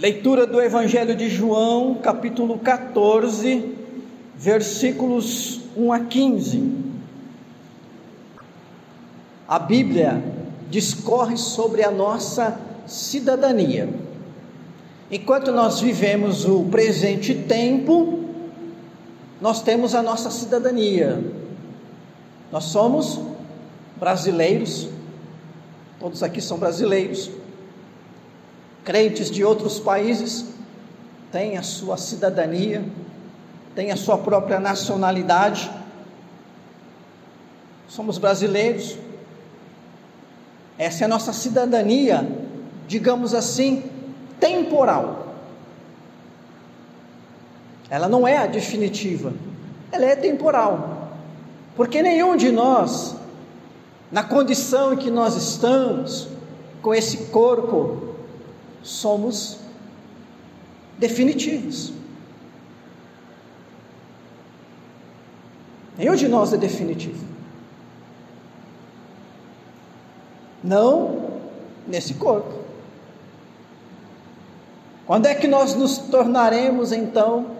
Leitura do Evangelho de João, capítulo 14, versículos 1 a 15. A Bíblia discorre sobre a nossa cidadania. Enquanto nós vivemos o presente tempo, nós temos a nossa cidadania. Nós somos brasileiros, todos aqui são brasileiros crentes de outros países têm a sua cidadania, têm a sua própria nacionalidade. Somos brasileiros. Essa é a nossa cidadania, digamos assim, temporal. Ela não é a definitiva, ela é temporal. Porque nenhum de nós, na condição em que nós estamos, com esse corpo somos definitivos. Nenhum de nós é definitivo. Não nesse corpo. Quando é que nós nos tornaremos então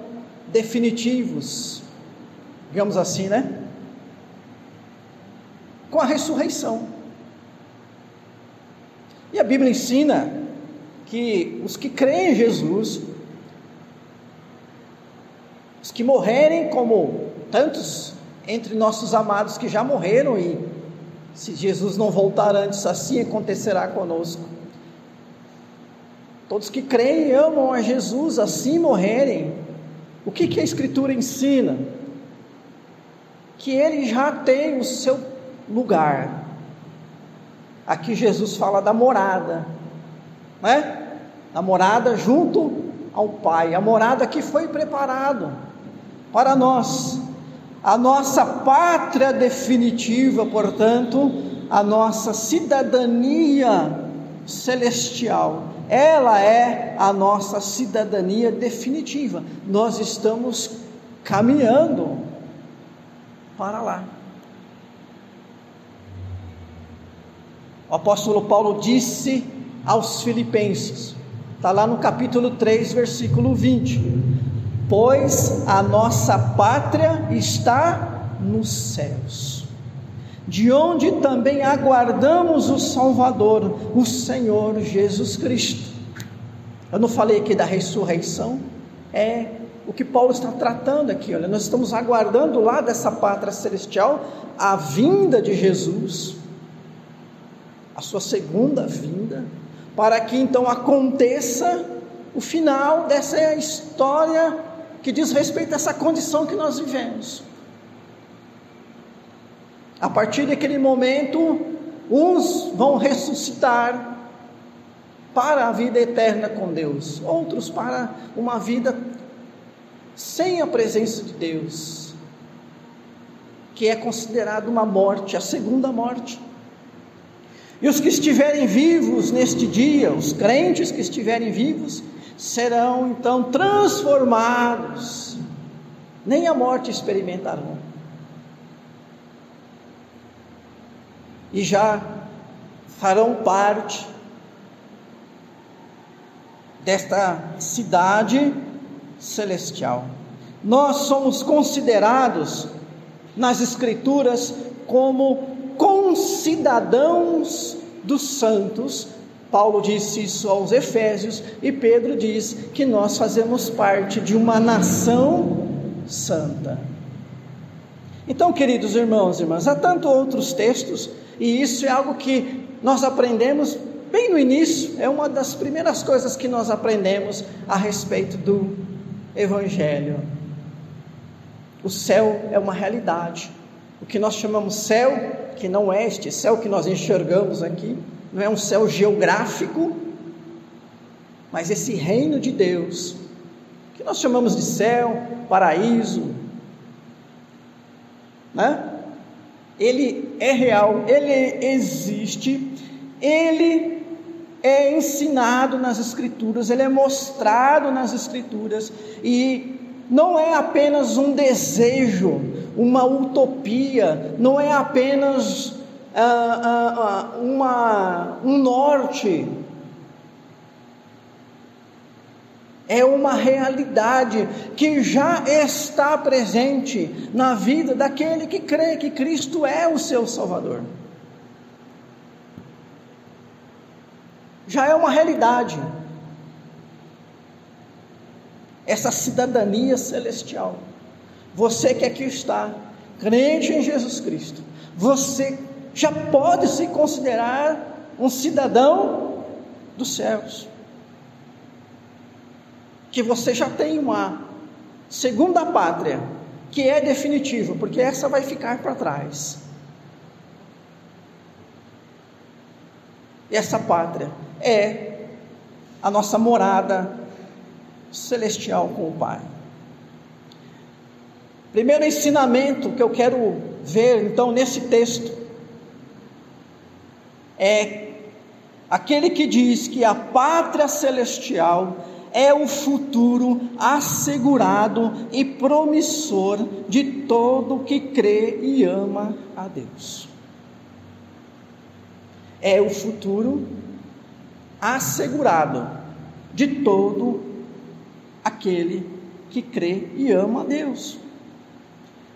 definitivos? Digamos assim, né? Com a ressurreição. E a Bíblia ensina que os que creem em Jesus, os que morrerem como tantos entre nossos amados que já morreram e se Jesus não voltar antes, assim acontecerá conosco. Todos que creem e amam a Jesus, assim morrerem. O que, que a Escritura ensina? Que ele já tem o seu lugar. Aqui Jesus fala da morada, né? A morada junto ao Pai, a morada que foi preparado para nós, a nossa pátria definitiva, portanto, a nossa cidadania celestial. Ela é a nossa cidadania definitiva. Nós estamos caminhando para lá. O apóstolo Paulo disse aos Filipenses: Está lá no capítulo 3, versículo 20. Pois a nossa pátria está nos céus, de onde também aguardamos o Salvador, o Senhor Jesus Cristo. Eu não falei aqui da ressurreição, é o que Paulo está tratando aqui. Olha, nós estamos aguardando lá dessa pátria celestial a vinda de Jesus, a sua segunda vinda para que então aconteça o final dessa história que diz respeito a essa condição que nós vivemos. A partir daquele momento, uns vão ressuscitar para a vida eterna com Deus, outros para uma vida sem a presença de Deus, que é considerado uma morte, a segunda morte. E os que estiverem vivos neste dia, os crentes que estiverem vivos, serão então transformados, nem a morte experimentarão. E já farão parte desta cidade celestial. Nós somos considerados nas Escrituras como concidadãos dos santos. Paulo disse isso aos Efésios e Pedro diz que nós fazemos parte de uma nação santa. Então, queridos irmãos e irmãs, há tantos outros textos e isso é algo que nós aprendemos bem no início, é uma das primeiras coisas que nós aprendemos a respeito do Evangelho. O céu é uma realidade. O que nós chamamos céu que não é este céu que nós enxergamos aqui, não é um céu geográfico, mas esse reino de Deus, que nós chamamos de céu, paraíso, né? Ele é real, ele existe, ele é ensinado nas Escrituras, ele é mostrado nas Escrituras, e não é apenas um desejo, uma utopia, não é apenas ah, ah, ah, uma, um norte, é uma realidade que já está presente na vida daquele que crê que Cristo é o seu Salvador. Já é uma realidade. Essa cidadania celestial. Você que aqui está, crente em Jesus Cristo, você já pode se considerar um cidadão dos céus que você já tem uma segunda pátria, que é definitiva, porque essa vai ficar para trás. E essa pátria é a nossa morada celestial com o Pai. Primeiro ensinamento que eu quero ver então nesse texto é aquele que diz que a pátria celestial é o futuro assegurado e promissor de todo que crê e ama a Deus. É o futuro assegurado de todo aquele que crê e ama a Deus.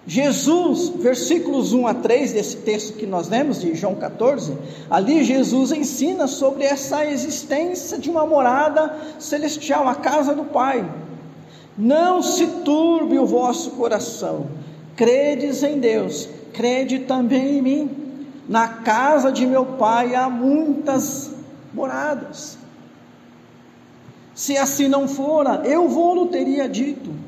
Jesus, versículos 1 a 3 desse texto que nós lemos de João 14, ali Jesus ensina sobre essa existência de uma morada celestial, a casa do Pai. Não se turbe o vosso coração, credes em Deus, crede também em mim. Na casa de meu Pai há muitas moradas. Se assim não fora, eu vou-lo teria dito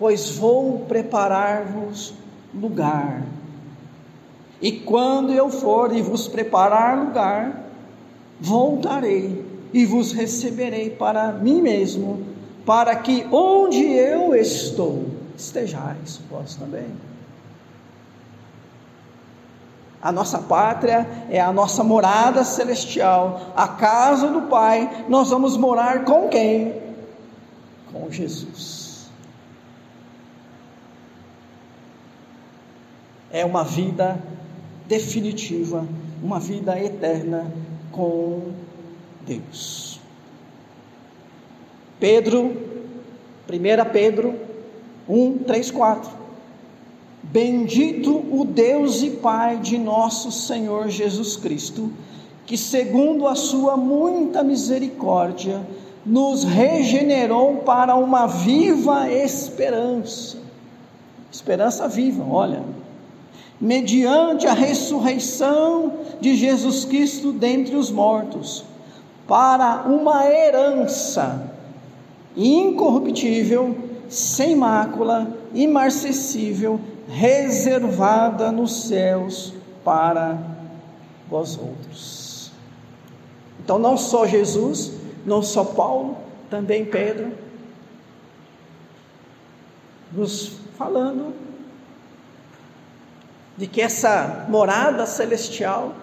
pois vou preparar-vos lugar. E quando eu for e vos preparar lugar, voltarei e vos receberei para mim mesmo, para que onde eu estou, estejais vós também. A nossa pátria é a nossa morada celestial, a casa do Pai. Nós vamos morar com quem? Com Jesus. é uma vida definitiva, uma vida eterna com Deus. Pedro, 1 Pedro 1, 3, 4. Bendito o Deus e Pai de nosso Senhor Jesus Cristo, que, segundo a Sua muita misericórdia, nos regenerou para uma viva esperança. Esperança viva, olha mediante a ressurreição de Jesus Cristo dentre os mortos, para uma herança incorruptível, sem mácula, imarcessível, reservada nos céus para vós outros. Então, não só Jesus, não só Paulo, também Pedro, nos falando de que essa morada celestial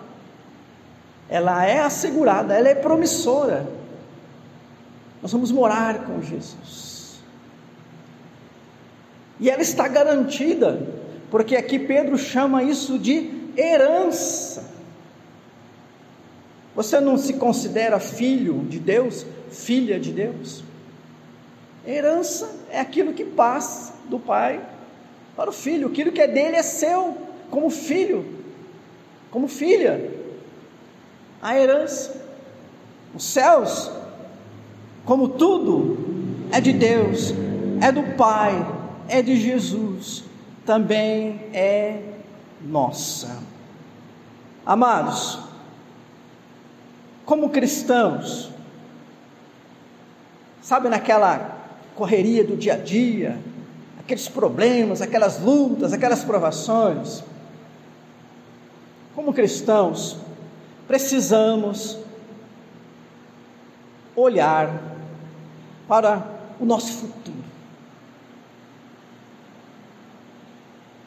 ela é assegurada, ela é promissora. Nós vamos morar com Jesus. E ela está garantida, porque aqui Pedro chama isso de herança. Você não se considera filho de Deus, filha de Deus? Herança é aquilo que passa do pai para o filho, aquilo que é dele é seu como filho, como filha, a herança. Os céus, como tudo, é de Deus, é do Pai, é de Jesus, também é nossa. Amados, como cristãos, sabe naquela correria do dia a dia, aqueles problemas, aquelas lutas, aquelas provações, como cristãos, precisamos olhar para o nosso futuro,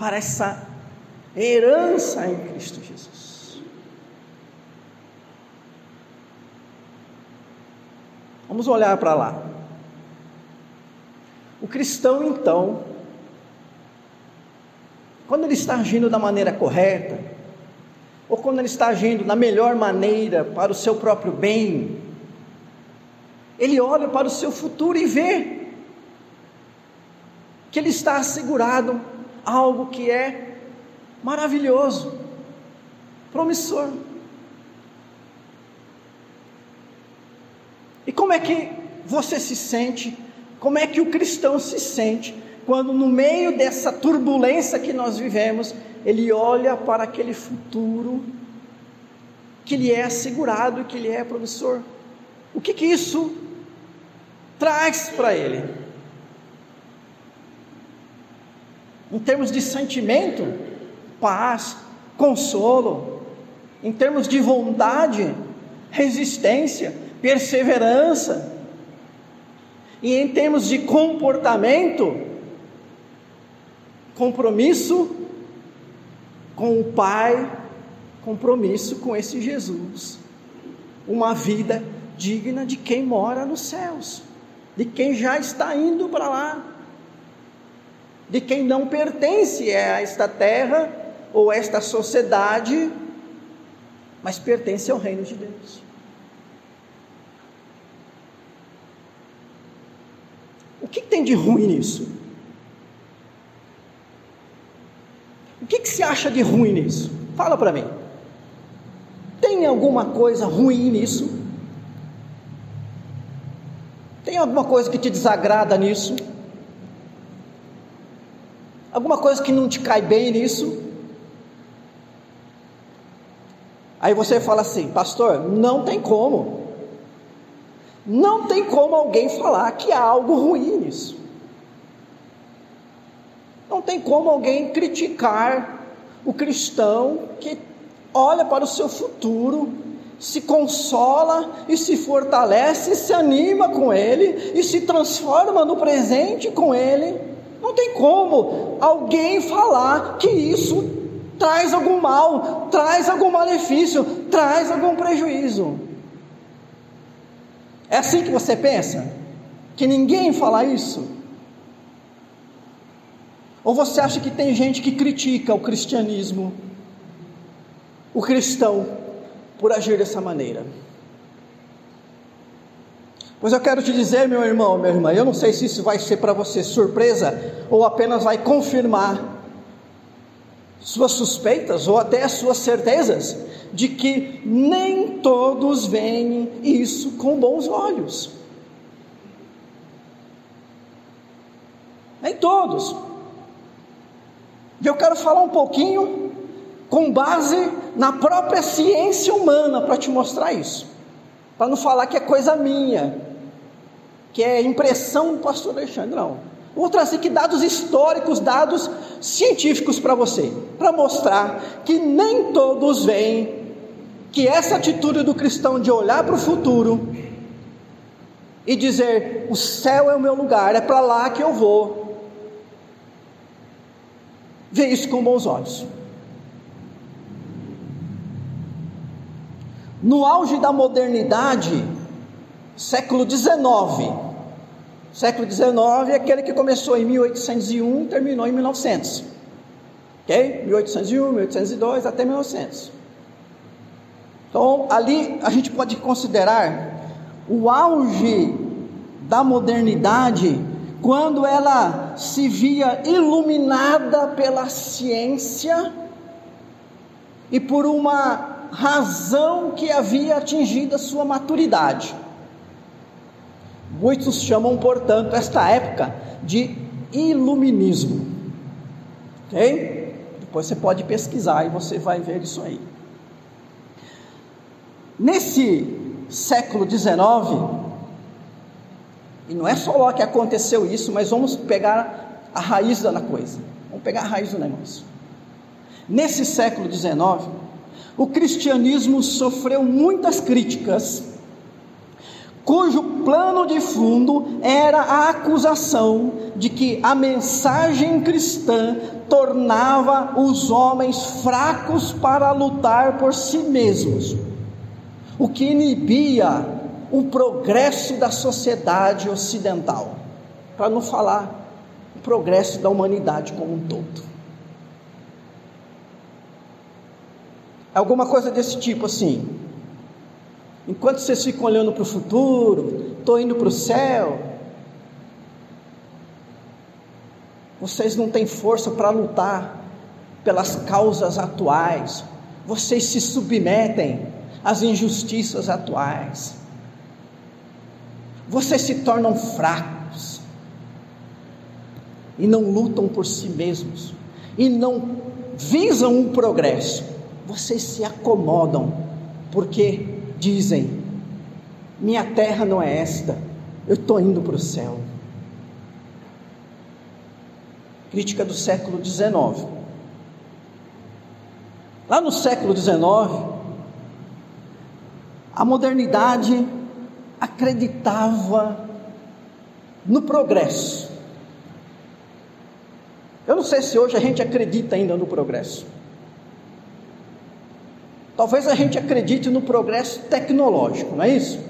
para essa herança em Cristo Jesus. Vamos olhar para lá. O cristão, então, quando ele está agindo da maneira correta, ou quando ele está agindo da melhor maneira para o seu próprio bem, ele olha para o seu futuro e vê que ele está assegurado algo que é maravilhoso, promissor. E como é que você se sente? Como é que o cristão se sente quando, no meio dessa turbulência que nós vivemos, ele olha para aquele futuro que lhe é assegurado, que lhe é promissor? O que que isso traz para ele? Em termos de sentimento, paz, consolo, em termos de vontade, resistência, perseverança, e em termos de comportamento, compromisso com o Pai, compromisso com esse Jesus, uma vida digna de quem mora nos céus, de quem já está indo para lá, de quem não pertence a esta terra ou a esta sociedade, mas pertence ao reino de Deus. O que tem de ruim nisso? O que, que se acha de ruim nisso? Fala para mim. Tem alguma coisa ruim nisso? Tem alguma coisa que te desagrada nisso? Alguma coisa que não te cai bem nisso? Aí você fala assim, pastor, não tem como. Não tem como alguém falar que há algo ruim nisso. Não tem como alguém criticar o cristão que olha para o seu futuro, se consola e se fortalece, se anima com ele e se transforma no presente com ele. Não tem como alguém falar que isso traz algum mal, traz algum malefício, traz algum prejuízo. É assim que você pensa? Que ninguém fala isso? Ou você acha que tem gente que critica o cristianismo, o cristão, por agir dessa maneira? Pois eu quero te dizer, meu irmão, minha irmã, eu não sei se isso vai ser para você surpresa ou apenas vai confirmar suas suspeitas ou até suas certezas de que nem todos veem isso com bons olhos. Nem todos. E eu quero falar um pouquinho com base na própria ciência humana para te mostrar isso. Para não falar que é coisa minha, que é impressão do pastor Alexandre, não. Vou trazer aqui dados históricos, dados científicos para você, para mostrar que nem todos veem que essa atitude do cristão de olhar para o futuro e dizer: o céu é o meu lugar, é para lá que eu vou, vê isso com bons olhos. No auge da modernidade, século XIX, Século XIX é aquele que começou em 1801 e terminou em 1900. Ok? 1801, 1802 até 1900. Então, ali a gente pode considerar o auge da modernidade quando ela se via iluminada pela ciência e por uma razão que havia atingido a sua maturidade. Muitos chamam, portanto, esta época de iluminismo. Ok? Depois você pode pesquisar e você vai ver isso aí. Nesse século XIX, e não é só lá que aconteceu isso, mas vamos pegar a raiz da coisa. Vamos pegar a raiz do negócio. Nesse século XIX, o cristianismo sofreu muitas críticas cujo plano de fundo era a acusação de que a mensagem cristã tornava os homens fracos para lutar por si mesmos, o que inibia o progresso da sociedade ocidental, para não falar o progresso da humanidade como um todo. Alguma coisa desse tipo assim. Enquanto vocês ficam olhando para o futuro, estou indo para o céu, vocês não têm força para lutar pelas causas atuais, vocês se submetem às injustiças atuais, vocês se tornam fracos e não lutam por si mesmos e não visam o um progresso, vocês se acomodam, porque dizem: minha terra não é esta, eu estou indo para o céu. Crítica do século XIX. Lá no século XIX, a modernidade acreditava no progresso. Eu não sei se hoje a gente acredita ainda no progresso. Talvez a gente acredite no progresso tecnológico, não é isso?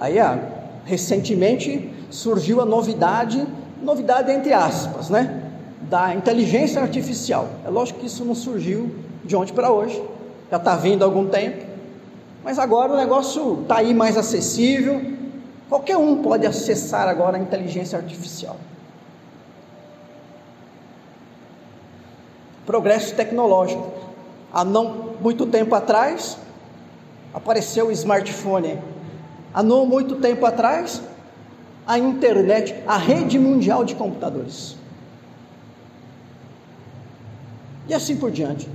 Aí, ah, recentemente surgiu a novidade, novidade entre aspas, né? Da inteligência artificial. É lógico que isso não surgiu de ontem para hoje, já está vindo há algum tempo, mas agora o negócio está aí mais acessível, qualquer um pode acessar agora a inteligência artificial. progresso tecnológico. Há não muito tempo atrás, apareceu o smartphone. Há não muito tempo atrás, a internet, a rede mundial de computadores. E assim por diante.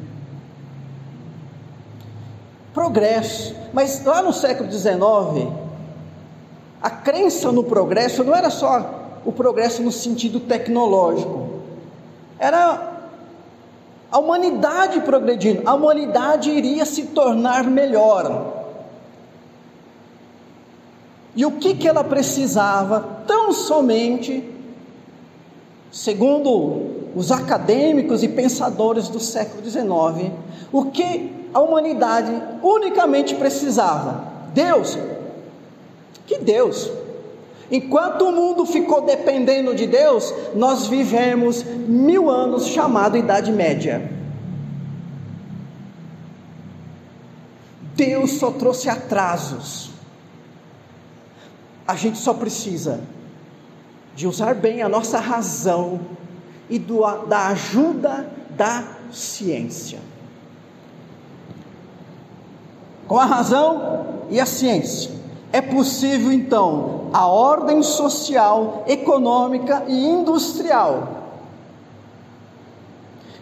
Progresso. Mas lá no século XIX, a crença no progresso não era só o progresso no sentido tecnológico. Era a humanidade progredindo, a humanidade iria se tornar melhor. E o que, que ela precisava? Tão somente, segundo os acadêmicos e pensadores do século XIX, o que a humanidade unicamente precisava? Deus. Que Deus? Enquanto o mundo ficou dependendo de Deus, nós vivemos mil anos chamado Idade Média. Deus só trouxe atrasos. A gente só precisa de usar bem a nossa razão e do, da ajuda da ciência. Com a razão e a ciência é possível então a ordem social, econômica e industrial.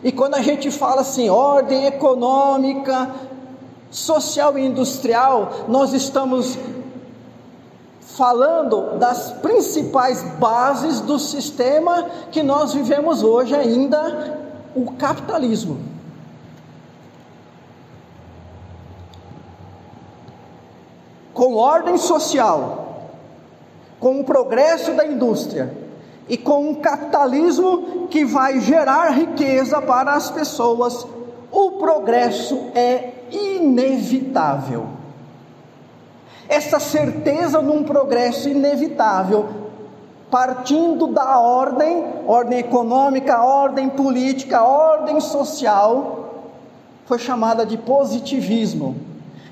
E quando a gente fala assim, ordem econômica, social e industrial, nós estamos falando das principais bases do sistema que nós vivemos hoje ainda, o capitalismo. Com ordem social, com o progresso da indústria e com um capitalismo que vai gerar riqueza para as pessoas, o progresso é inevitável. Essa certeza de um progresso inevitável, partindo da ordem, ordem econômica, ordem política, ordem social, foi chamada de positivismo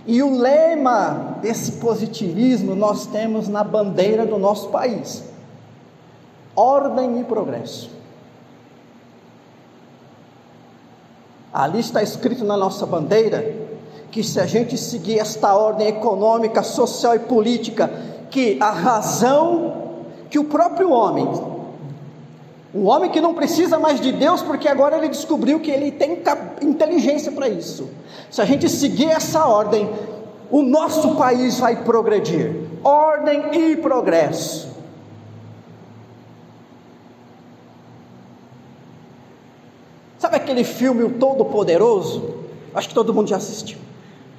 e o lema desse positivismo nós temos na bandeira do nosso país: ordem e progresso. Ali está escrito na nossa bandeira que se a gente seguir esta ordem econômica, social e política, que a razão que o próprio homem, um homem que não precisa mais de Deus, porque agora ele descobriu que ele tem inteligência para isso. Se a gente seguir essa ordem, o nosso país vai progredir. Ordem e progresso. Sabe aquele filme O Todo Poderoso? Acho que todo mundo já assistiu.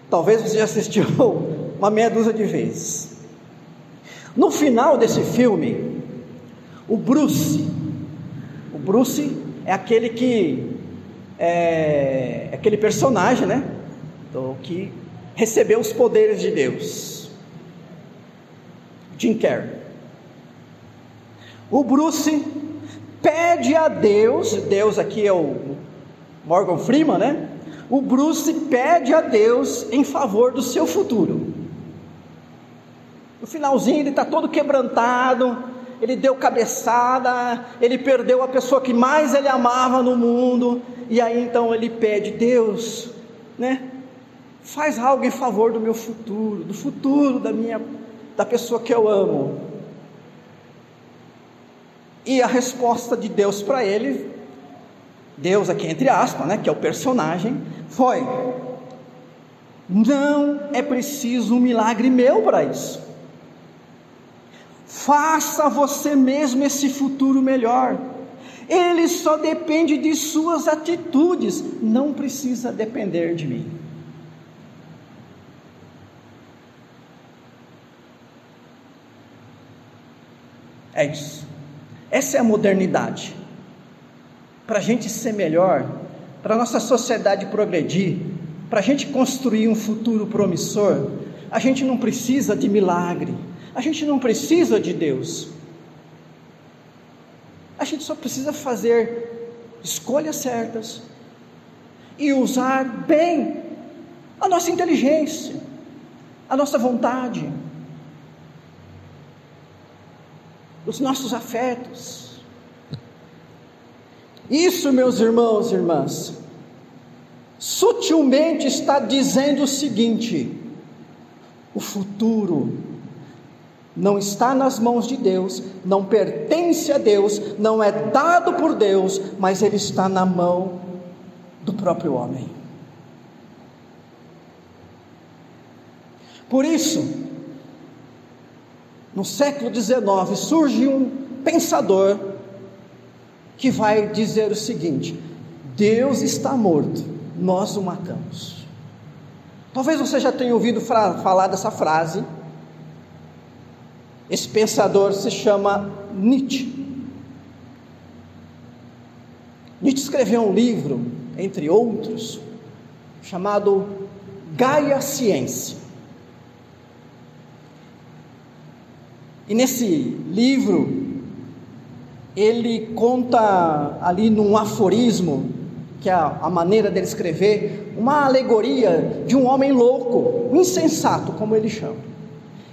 Talvez você já assistiu uma meia dúzia de vezes. No final desse filme, o Bruce, o Bruce é aquele que é, é aquele personagem, né? Do que recebeu os poderes de Deus. Jim Carrey. O Bruce pede a Deus, Deus aqui é o Morgan Freeman, né? o Bruce pede a Deus em favor do seu futuro. No finalzinho ele está todo quebrantado, ele deu cabeçada, ele perdeu a pessoa que mais ele amava no mundo, e aí então ele pede, Deus, né? Faz algo em favor do meu futuro, do futuro da minha da pessoa que eu amo. E a resposta de Deus para ele, Deus aqui entre aspas, né, que é o personagem, foi: Não é preciso um milagre meu para isso. Faça você mesmo esse futuro melhor. Ele só depende de suas atitudes, não precisa depender de mim. É isso. Essa é a modernidade. Para a gente ser melhor, para a nossa sociedade progredir, para a gente construir um futuro promissor, a gente não precisa de milagre, a gente não precisa de Deus. A gente só precisa fazer escolhas certas e usar bem a nossa inteligência, a nossa vontade, os nossos afetos. Isso, meus irmãos e irmãs, sutilmente está dizendo o seguinte: o futuro não está nas mãos de Deus, não pertence a Deus, não é dado por Deus, mas ele está na mão do próprio homem. Por isso, no século XIX surge um pensador que vai dizer o seguinte: Deus está morto, nós o matamos. Talvez você já tenha ouvido falar dessa frase esse pensador se chama Nietzsche. Nietzsche escreveu um livro, entre outros, chamado Gaia Ciência. E nesse livro, ele conta ali num aforismo, que é a maneira dele escrever, uma alegoria de um homem louco, insensato, como ele chama.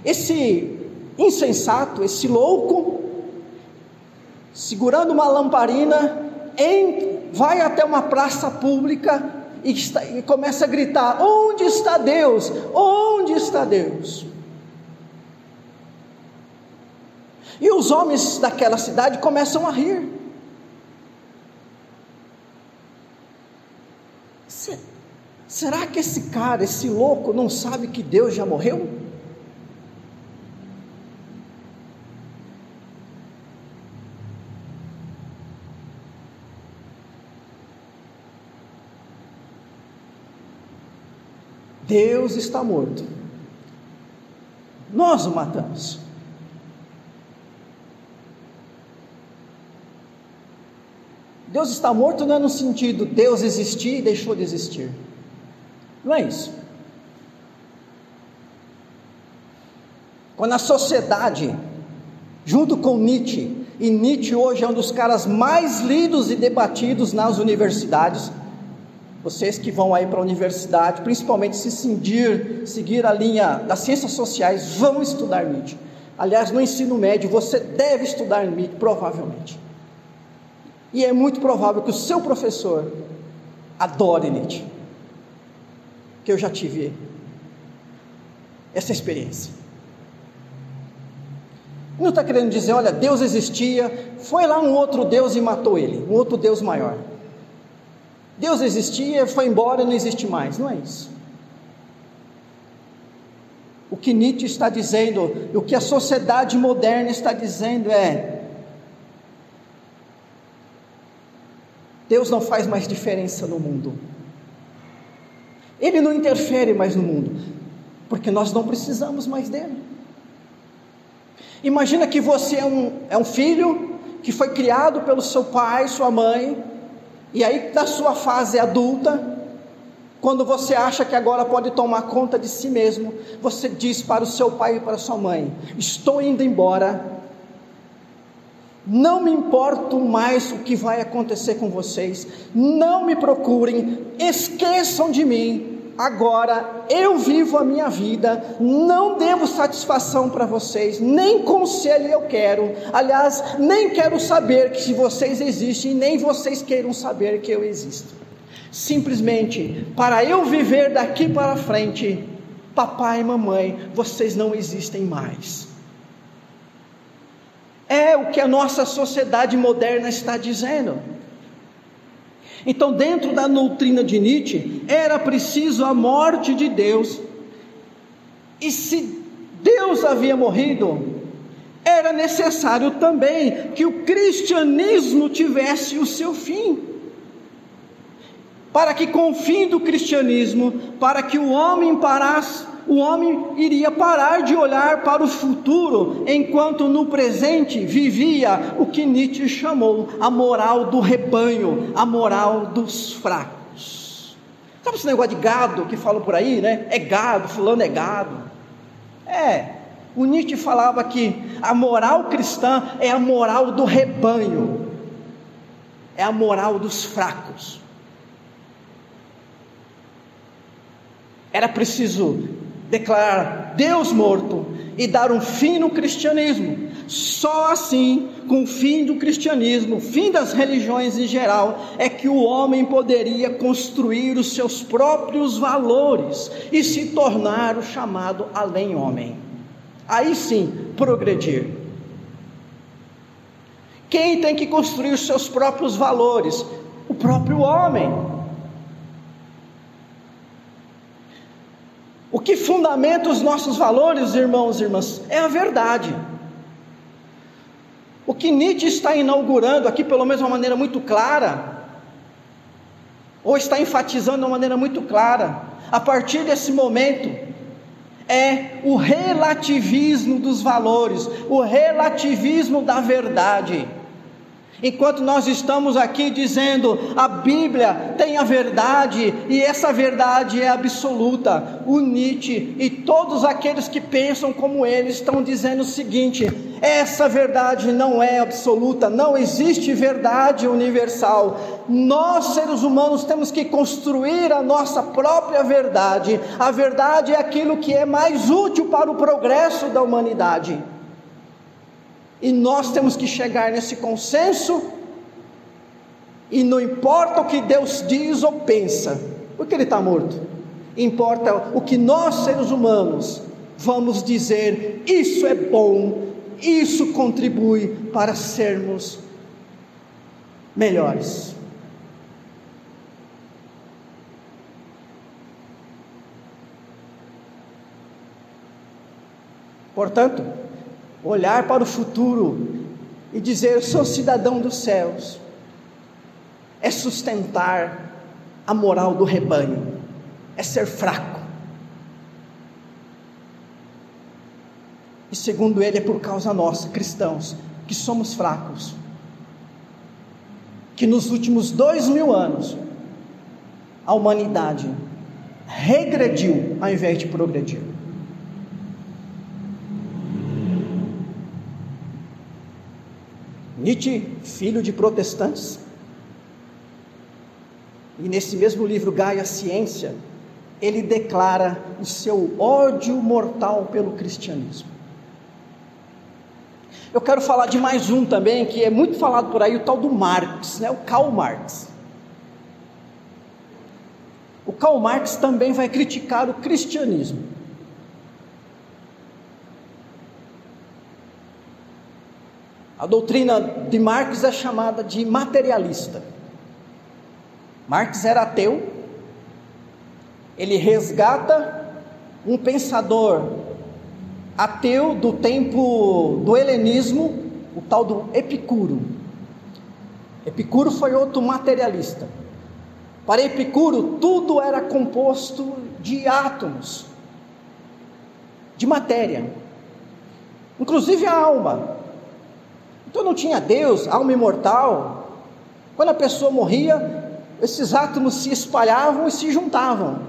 Esse insensato, esse louco, segurando uma lamparina, em, vai até uma praça pública e, está, e começa a gritar: Onde está Deus? Onde está Deus? E os homens daquela cidade começam a rir. Será que esse cara, esse louco, não sabe que Deus já morreu? Deus está morto. Nós o matamos. Deus está morto não é no sentido Deus existir e deixou de existir. Não é isso. Quando a sociedade, junto com Nietzsche, e Nietzsche hoje é um dos caras mais lidos e debatidos nas universidades, vocês que vão aí para a universidade, principalmente se seguir, seguir a linha das ciências sociais, vão estudar Nietzsche. Aliás, no ensino médio você deve estudar Nietzsche, provavelmente. E é muito provável que o seu professor adore Nietzsche. Que eu já tive essa experiência. Não está querendo dizer, olha, Deus existia, foi lá um outro Deus e matou ele, um outro Deus maior. Deus existia, foi embora e não existe mais. Não é isso. O que Nietzsche está dizendo, o que a sociedade moderna está dizendo é: Deus não faz mais diferença no mundo. Ele não interfere mais no mundo, porque nós não precisamos mais dele. Imagina que você é um, é um filho que foi criado pelo seu pai, sua mãe, e aí, na sua fase adulta, quando você acha que agora pode tomar conta de si mesmo, você diz para o seu pai e para a sua mãe: Estou indo embora Não me importo mais o que vai acontecer com vocês. Não me procurem, esqueçam de mim. Agora eu vivo a minha vida, não devo satisfação para vocês, nem conselho eu quero. Aliás, nem quero saber que se vocês existem, nem vocês queiram saber que eu existo. Simplesmente para eu viver daqui para frente, papai e mamãe, vocês não existem mais. É o que a nossa sociedade moderna está dizendo. Então, dentro da doutrina de Nietzsche, era preciso a morte de Deus. E se Deus havia morrido, era necessário também que o cristianismo tivesse o seu fim. Para que com o fim do cristianismo, para que o homem parasse o homem iria parar de olhar para o futuro, enquanto no presente vivia o que Nietzsche chamou a moral do rebanho, a moral dos fracos. Sabe esse negócio de gado que falam por aí, né? É gado, fulano é gado. É, o Nietzsche falava que a moral cristã é a moral do rebanho, é a moral dos fracos. Era preciso declarar Deus morto e dar um fim no cristianismo. Só assim, com o fim do cristianismo, fim das religiões em geral, é que o homem poderia construir os seus próprios valores e se tornar o chamado além-homem. Aí sim, progredir. Quem tem que construir os seus próprios valores? O próprio homem. O que fundamenta os nossos valores, irmãos e irmãs, é a verdade. O que Nietzsche está inaugurando aqui, pelo menos de uma maneira muito clara, ou está enfatizando de uma maneira muito clara, a partir desse momento, é o relativismo dos valores, o relativismo da verdade. Enquanto nós estamos aqui dizendo a Bíblia tem a verdade e essa verdade é absoluta, o Nietzsche e todos aqueles que pensam como ele estão dizendo o seguinte: essa verdade não é absoluta, não existe verdade universal. Nós, seres humanos, temos que construir a nossa própria verdade. A verdade é aquilo que é mais útil para o progresso da humanidade. E nós temos que chegar nesse consenso, e não importa o que Deus diz ou pensa, porque Ele está morto, importa o que nós, seres humanos, vamos dizer: isso é bom, isso contribui para sermos melhores. Portanto, olhar para o futuro e dizer: Eu sou cidadão dos céus, é sustentar a moral do rebanho, é ser fraco. E segundo ele, é por causa nossa, cristãos, que somos fracos, que nos últimos dois mil anos a humanidade regrediu ao invés de progredir. Nietzsche, filho de protestantes. E nesse mesmo livro, Gaia Ciência, ele declara o seu ódio mortal pelo cristianismo. Eu quero falar de mais um também, que é muito falado por aí, o tal do Marx, né? o Karl Marx. O Karl Marx também vai criticar o cristianismo. A doutrina de Marx é chamada de materialista. Marx era ateu, ele resgata um pensador ateu do tempo do helenismo, o tal do Epicuro. Epicuro foi outro materialista. Para Epicuro, tudo era composto de átomos, de matéria, inclusive a alma. Então não tinha Deus, alma imortal. Quando a pessoa morria, esses átomos se espalhavam e se juntavam.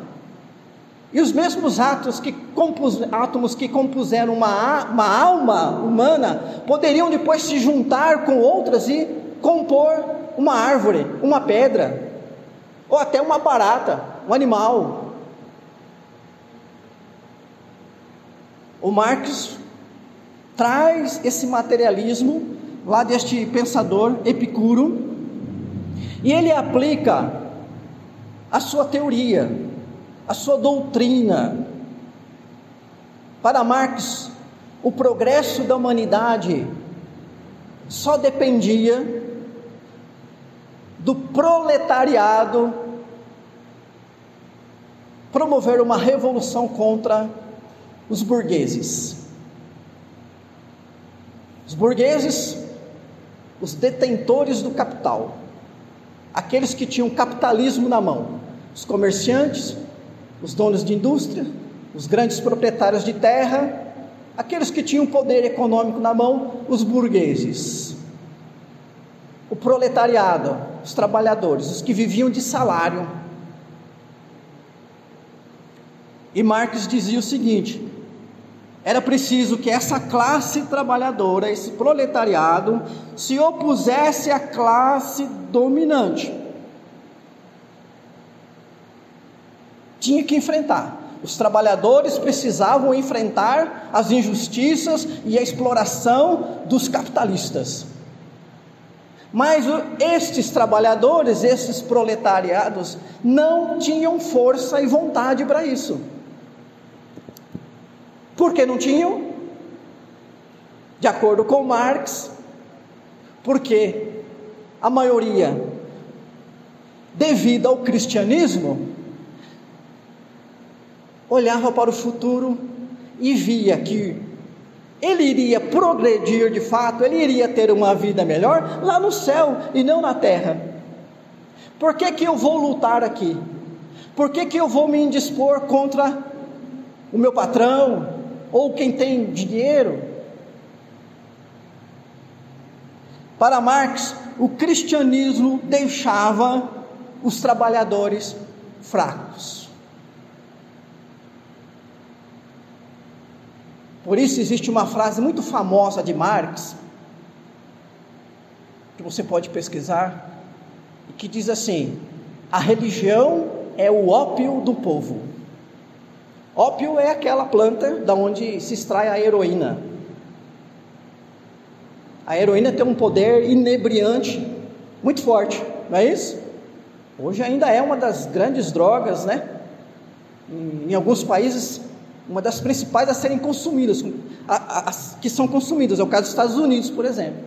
E os mesmos átomos que, compus, átomos que compuseram uma, uma alma humana poderiam depois se juntar com outras e compor uma árvore, uma pedra, ou até uma barata, um animal. O Marx traz esse materialismo lá deste pensador Epicuro e ele aplica a sua teoria, a sua doutrina. Para Marx, o progresso da humanidade só dependia do proletariado promover uma revolução contra os burgueses. Os burgueses, os detentores do capital, aqueles que tinham capitalismo na mão, os comerciantes, os donos de indústria, os grandes proprietários de terra, aqueles que tinham poder econômico na mão, os burgueses. O proletariado, os trabalhadores, os que viviam de salário. E Marx dizia o seguinte: era preciso que essa classe trabalhadora, esse proletariado, se opusesse à classe dominante. Tinha que enfrentar. Os trabalhadores precisavam enfrentar as injustiças e a exploração dos capitalistas. Mas estes trabalhadores, esses proletariados, não tinham força e vontade para isso. Por que não tinham? De acordo com Marx, porque a maioria, devido ao cristianismo, olhava para o futuro e via que ele iria progredir de fato, ele iria ter uma vida melhor lá no céu e não na terra. Por que, que eu vou lutar aqui? Por que, que eu vou me indispor contra o meu patrão, ou quem tem dinheiro. Para Marx, o cristianismo deixava os trabalhadores fracos. Por isso existe uma frase muito famosa de Marx, que você pode pesquisar, que diz assim: a religião é o ópio do povo. Ópio é aquela planta da onde se extrai a heroína. A heroína tem um poder inebriante muito forte, não é isso? Hoje ainda é uma das grandes drogas, né? Em, em alguns países, uma das principais a serem consumidas, a, a, que são consumidas, é o caso dos Estados Unidos, por exemplo.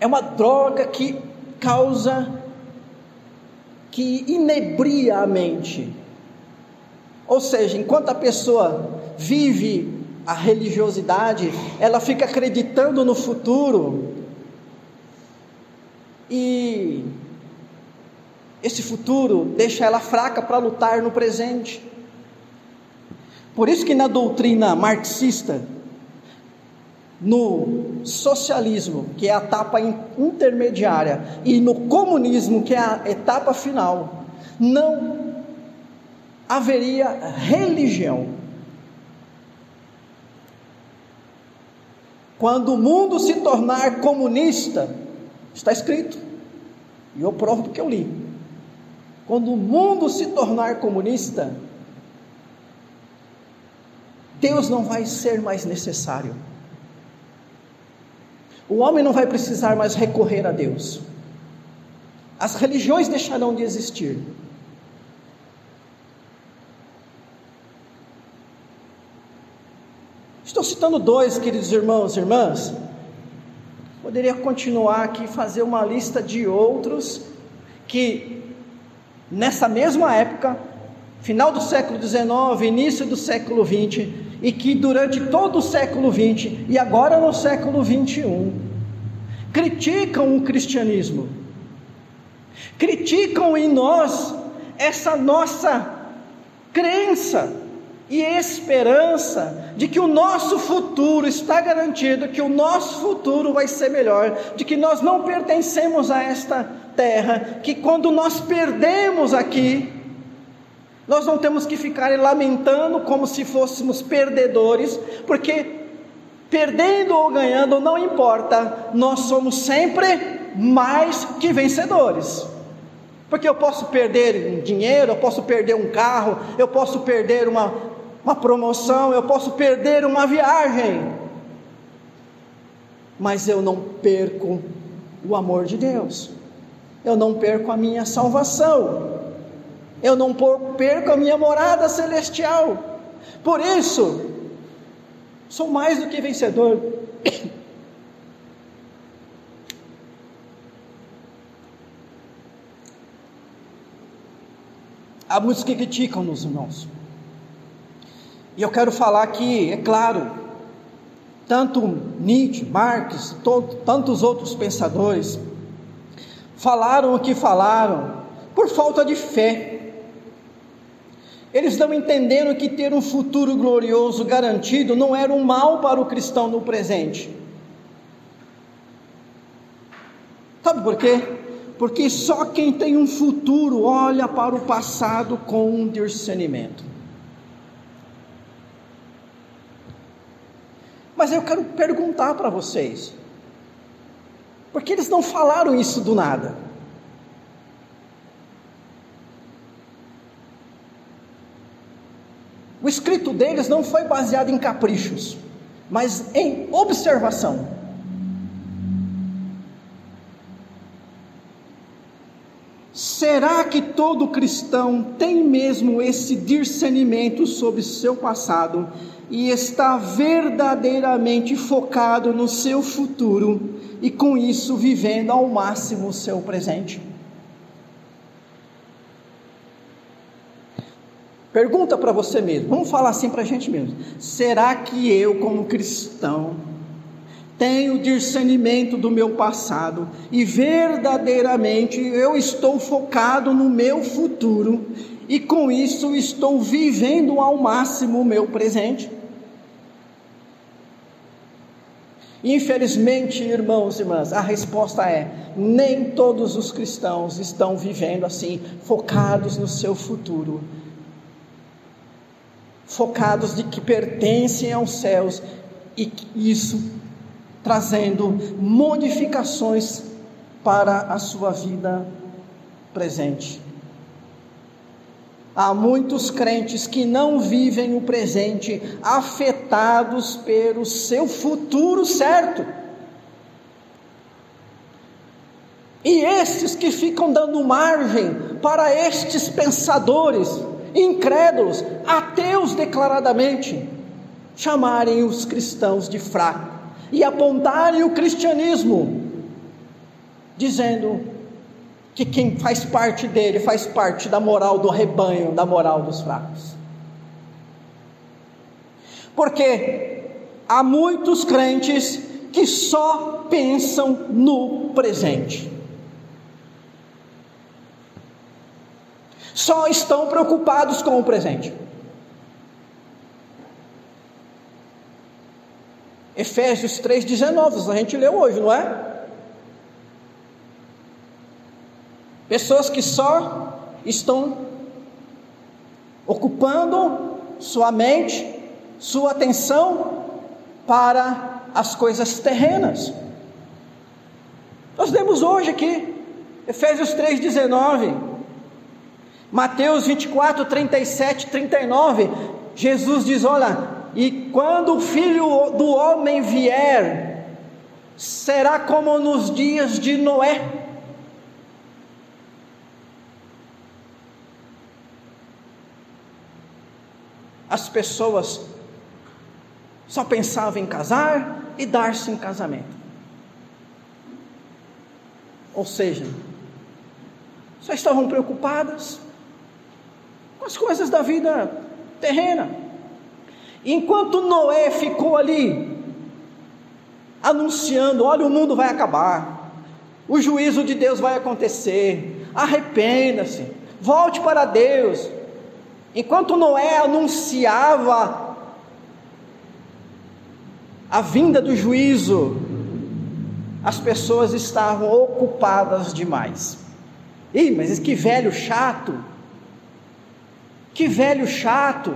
É uma droga que causa que inebria a mente. Ou seja, enquanto a pessoa vive a religiosidade, ela fica acreditando no futuro e esse futuro deixa ela fraca para lutar no presente. Por isso que na doutrina marxista, no socialismo, que é a etapa intermediária, e no comunismo, que é a etapa final, não haveria religião. Quando o mundo se tornar comunista, está escrito, e eu provo porque eu li. Quando o mundo se tornar comunista, Deus não vai ser mais necessário. O homem não vai precisar mais recorrer a Deus. As religiões deixarão de existir. Estou citando dois, queridos irmãos e irmãs. Poderia continuar aqui e fazer uma lista de outros que, nessa mesma época, final do século XIX, início do século XX, e que durante todo o século XX e agora no século XXI, criticam o cristianismo, criticam em nós essa nossa crença e esperança de que o nosso futuro está garantido, que o nosso futuro vai ser melhor, de que nós não pertencemos a esta terra, que quando nós perdemos aqui, Nós não temos que ficar lamentando como se fôssemos perdedores, porque perdendo ou ganhando não importa, nós somos sempre mais que vencedores. Porque eu posso perder dinheiro, eu posso perder um carro, eu posso perder uma, uma promoção, eu posso perder uma viagem, mas eu não perco o amor de Deus, eu não perco a minha salvação, eu não perco a minha morada celestial. Por isso, sou mais do que vencedor. Há muitos que criticam-nos, irmãos. E eu quero falar que, é claro, tanto Nietzsche, Marx, todo, tantos outros pensadores falaram o que falaram por falta de fé. Eles não entenderam que ter um futuro glorioso garantido não era um mal para o cristão no presente. Sabe por quê? Porque só quem tem um futuro olha para o passado com um discernimento. Mas eu quero perguntar para vocês: por que eles não falaram isso do nada? O escrito deles não foi baseado em caprichos, mas em observação. Será que todo cristão tem mesmo esse discernimento sobre seu passado e está verdadeiramente focado no seu futuro e com isso vivendo ao máximo o seu presente? Pergunta para você mesmo, vamos falar assim para a gente mesmo: será que eu, como cristão, tenho discernimento do meu passado e verdadeiramente eu estou focado no meu futuro e com isso estou vivendo ao máximo o meu presente? Infelizmente, irmãos e irmãs, a resposta é: nem todos os cristãos estão vivendo assim, focados no seu futuro focados de que pertencem aos céus e isso trazendo modificações para a sua vida presente. Há muitos crentes que não vivem o presente, afetados pelo seu futuro certo. E estes que ficam dando margem para estes pensadores, incrédulos, ateus declaradamente, chamarem os cristãos de fraco e apontarem o cristianismo, dizendo que quem faz parte dele faz parte da moral do rebanho, da moral dos fracos. Porque há muitos crentes que só pensam no presente. Só estão preocupados com o presente. Efésios 3,19, a gente leu hoje, não é? Pessoas que só estão ocupando sua mente, sua atenção para as coisas terrenas. Nós lemos hoje aqui, Efésios 3,19. Mateus 24, 37, 39, Jesus diz: Olha, e quando o filho do homem vier, será como nos dias de Noé. As pessoas só pensavam em casar e dar-se em casamento. Ou seja, só estavam preocupadas com as coisas da vida terrena. Enquanto Noé ficou ali, anunciando: olha, o mundo vai acabar, o juízo de Deus vai acontecer, arrependa-se, volte para Deus. Enquanto Noé anunciava a vinda do juízo, as pessoas estavam ocupadas demais. Ih, mas que velho chato! Que velho chato.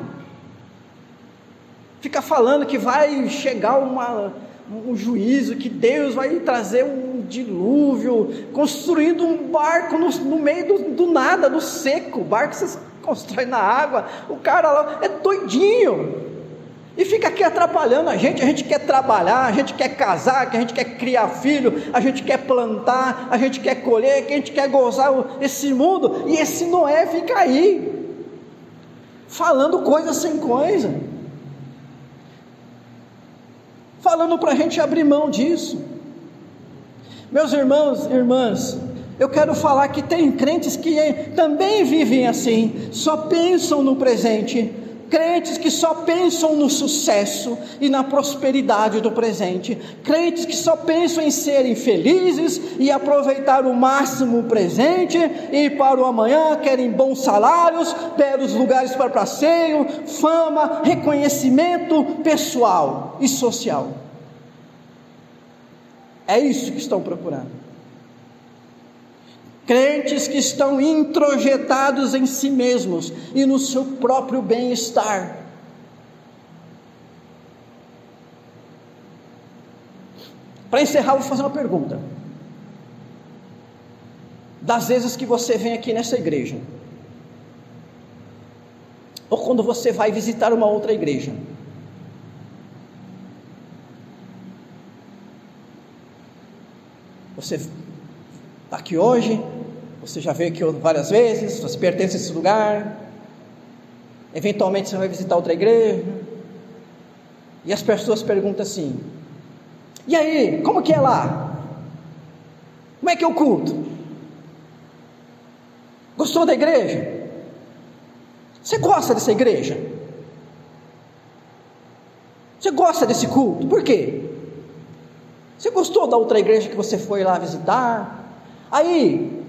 Fica falando que vai chegar uma, um juízo, que Deus vai trazer um dilúvio, construindo um barco no, no meio do, do, nada, do seco. Barco você constrói na água. O cara lá é doidinho. E fica aqui atrapalhando a gente. A gente quer trabalhar, a gente quer casar, a gente quer criar filho, a gente quer plantar, a gente quer colher, a gente quer gozar esse mundo. E esse Noé fica aí, falando coisa sem coisa, falando para a gente abrir mão disso. Meus irmãos e irmãs, eu quero falar que tem crentes que também vivem assim, só pensam no presente crentes que só pensam no sucesso e na prosperidade do presente, crentes que só pensam em serem felizes e aproveitar o máximo o presente e para o amanhã querem bons salários, belos lugares para passeio, fama, reconhecimento pessoal e social. É isso que estão procurando. Crentes que estão introjetados em si mesmos e no seu próprio bem-estar. Para encerrar, vou fazer uma pergunta. Das vezes que você vem aqui nessa igreja, ou quando você vai visitar uma outra igreja, você está aqui hoje, você já veio aqui várias vezes, você pertence a esse lugar, eventualmente você vai visitar outra igreja, e as pessoas perguntam assim: e aí, como que é lá? Como é que é o culto? Gostou da igreja? Você gosta dessa igreja? Você gosta desse culto? Por quê? Você gostou da outra igreja que você foi lá visitar? Aí,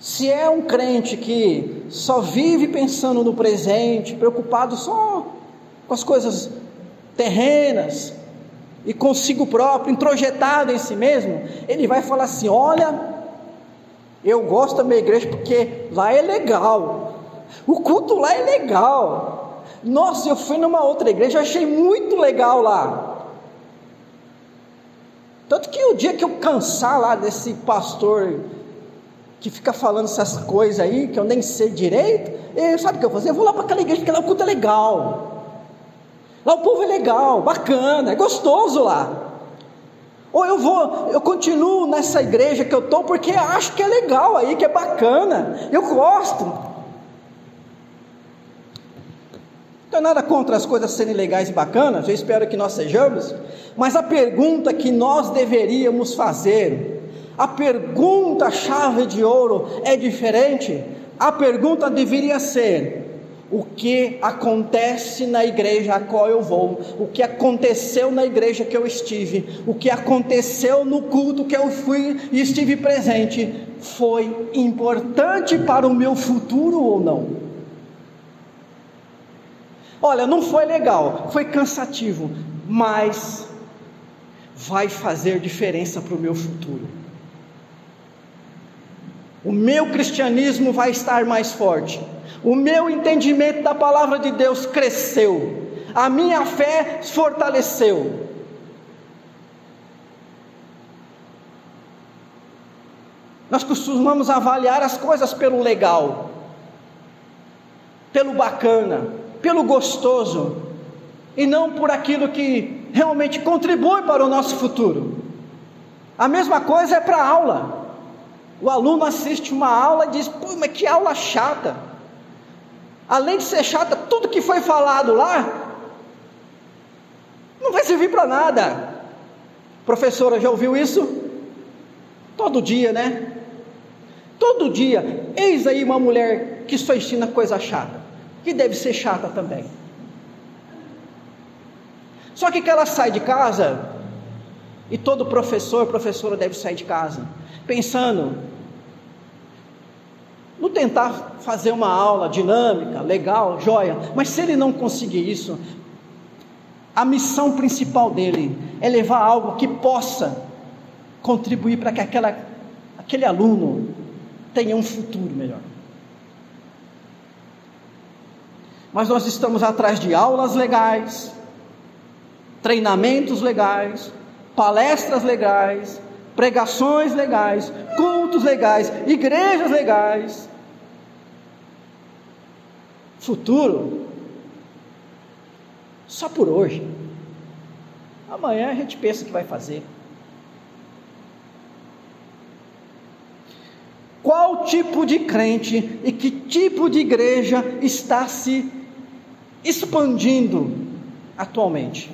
se é um crente que só vive pensando no presente, preocupado só com as coisas terrenas e consigo próprio, introjetado em si mesmo, ele vai falar assim: Olha, eu gosto da minha igreja porque lá é legal, o culto lá é legal. Nossa, eu fui numa outra igreja, achei muito legal lá. Tanto que o dia que eu cansar lá desse pastor que fica falando essas coisas aí, que eu nem sei direito, eu, sabe o que eu vou fazer? Eu vou lá para aquela igreja, porque lá o culto é legal. Lá o povo é legal, bacana, é gostoso lá. Ou eu vou, eu continuo nessa igreja que eu estou porque acho que é legal aí, que é bacana, eu gosto. Não é nada contra as coisas serem legais e bacanas, eu espero que nós sejamos, mas a pergunta que nós deveríamos fazer, a pergunta chave de ouro é diferente. A pergunta deveria ser: o que acontece na igreja a qual eu vou, o que aconteceu na igreja que eu estive, o que aconteceu no culto que eu fui e estive presente, foi importante para o meu futuro ou não? Olha, não foi legal, foi cansativo, mas vai fazer diferença para o meu futuro. O meu cristianismo vai estar mais forte. O meu entendimento da palavra de Deus cresceu. A minha fé fortaleceu. Nós costumamos avaliar as coisas pelo legal, pelo bacana, pelo gostoso e não por aquilo que realmente contribui para o nosso futuro. A mesma coisa é para a aula. O aluno assiste uma aula e diz: Pô, mas que aula chata. Além de ser chata, tudo que foi falado lá não vai servir para nada. Professora, já ouviu isso? Todo dia, né? Todo dia. Eis aí uma mulher que só ensina coisa chata que deve ser chata também. Só que que ela sai de casa, e todo professor, professora deve sair de casa, pensando no tentar fazer uma aula dinâmica, legal, joia, mas se ele não conseguir isso, a missão principal dele é levar algo que possa contribuir para que aquela, aquele aluno tenha um futuro melhor. mas nós estamos atrás de aulas legais, treinamentos legais, palestras legais, pregações legais, cultos legais, igrejas legais. Futuro, só por hoje. Amanhã a gente pensa que vai fazer. Qual tipo de crente e que tipo de igreja está se expandindo atualmente?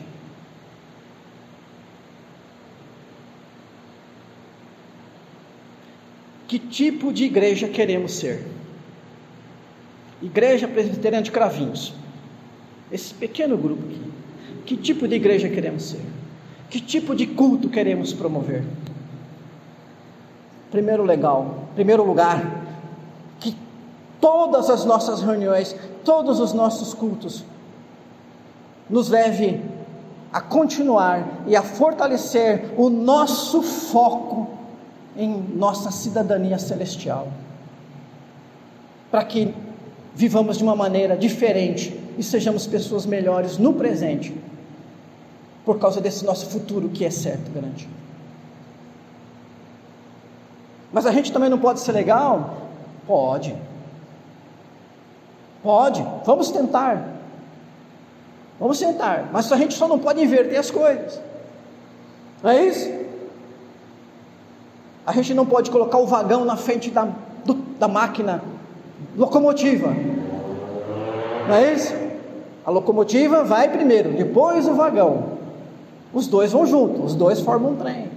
Que tipo de igreja queremos ser? Igreja Presbiteriana de Cravinhos. Esse pequeno grupo aqui. Que tipo de igreja queremos ser? Que tipo de culto queremos promover? Primeiro legal, primeiro lugar, que todas as nossas reuniões, todos os nossos cultos nos leve a continuar e a fortalecer o nosso foco em nossa cidadania celestial. Para que vivamos de uma maneira diferente e sejamos pessoas melhores no presente, por causa desse nosso futuro que é certo, garantido. Mas a gente também não pode ser legal? Pode. Pode. Vamos tentar. Vamos tentar. Mas a gente só não pode inverter as coisas. Não é isso? A gente não pode colocar o vagão na frente da, do, da máquina locomotiva. Não é isso? A locomotiva vai primeiro, depois o vagão. Os dois vão juntos, os dois formam um trem.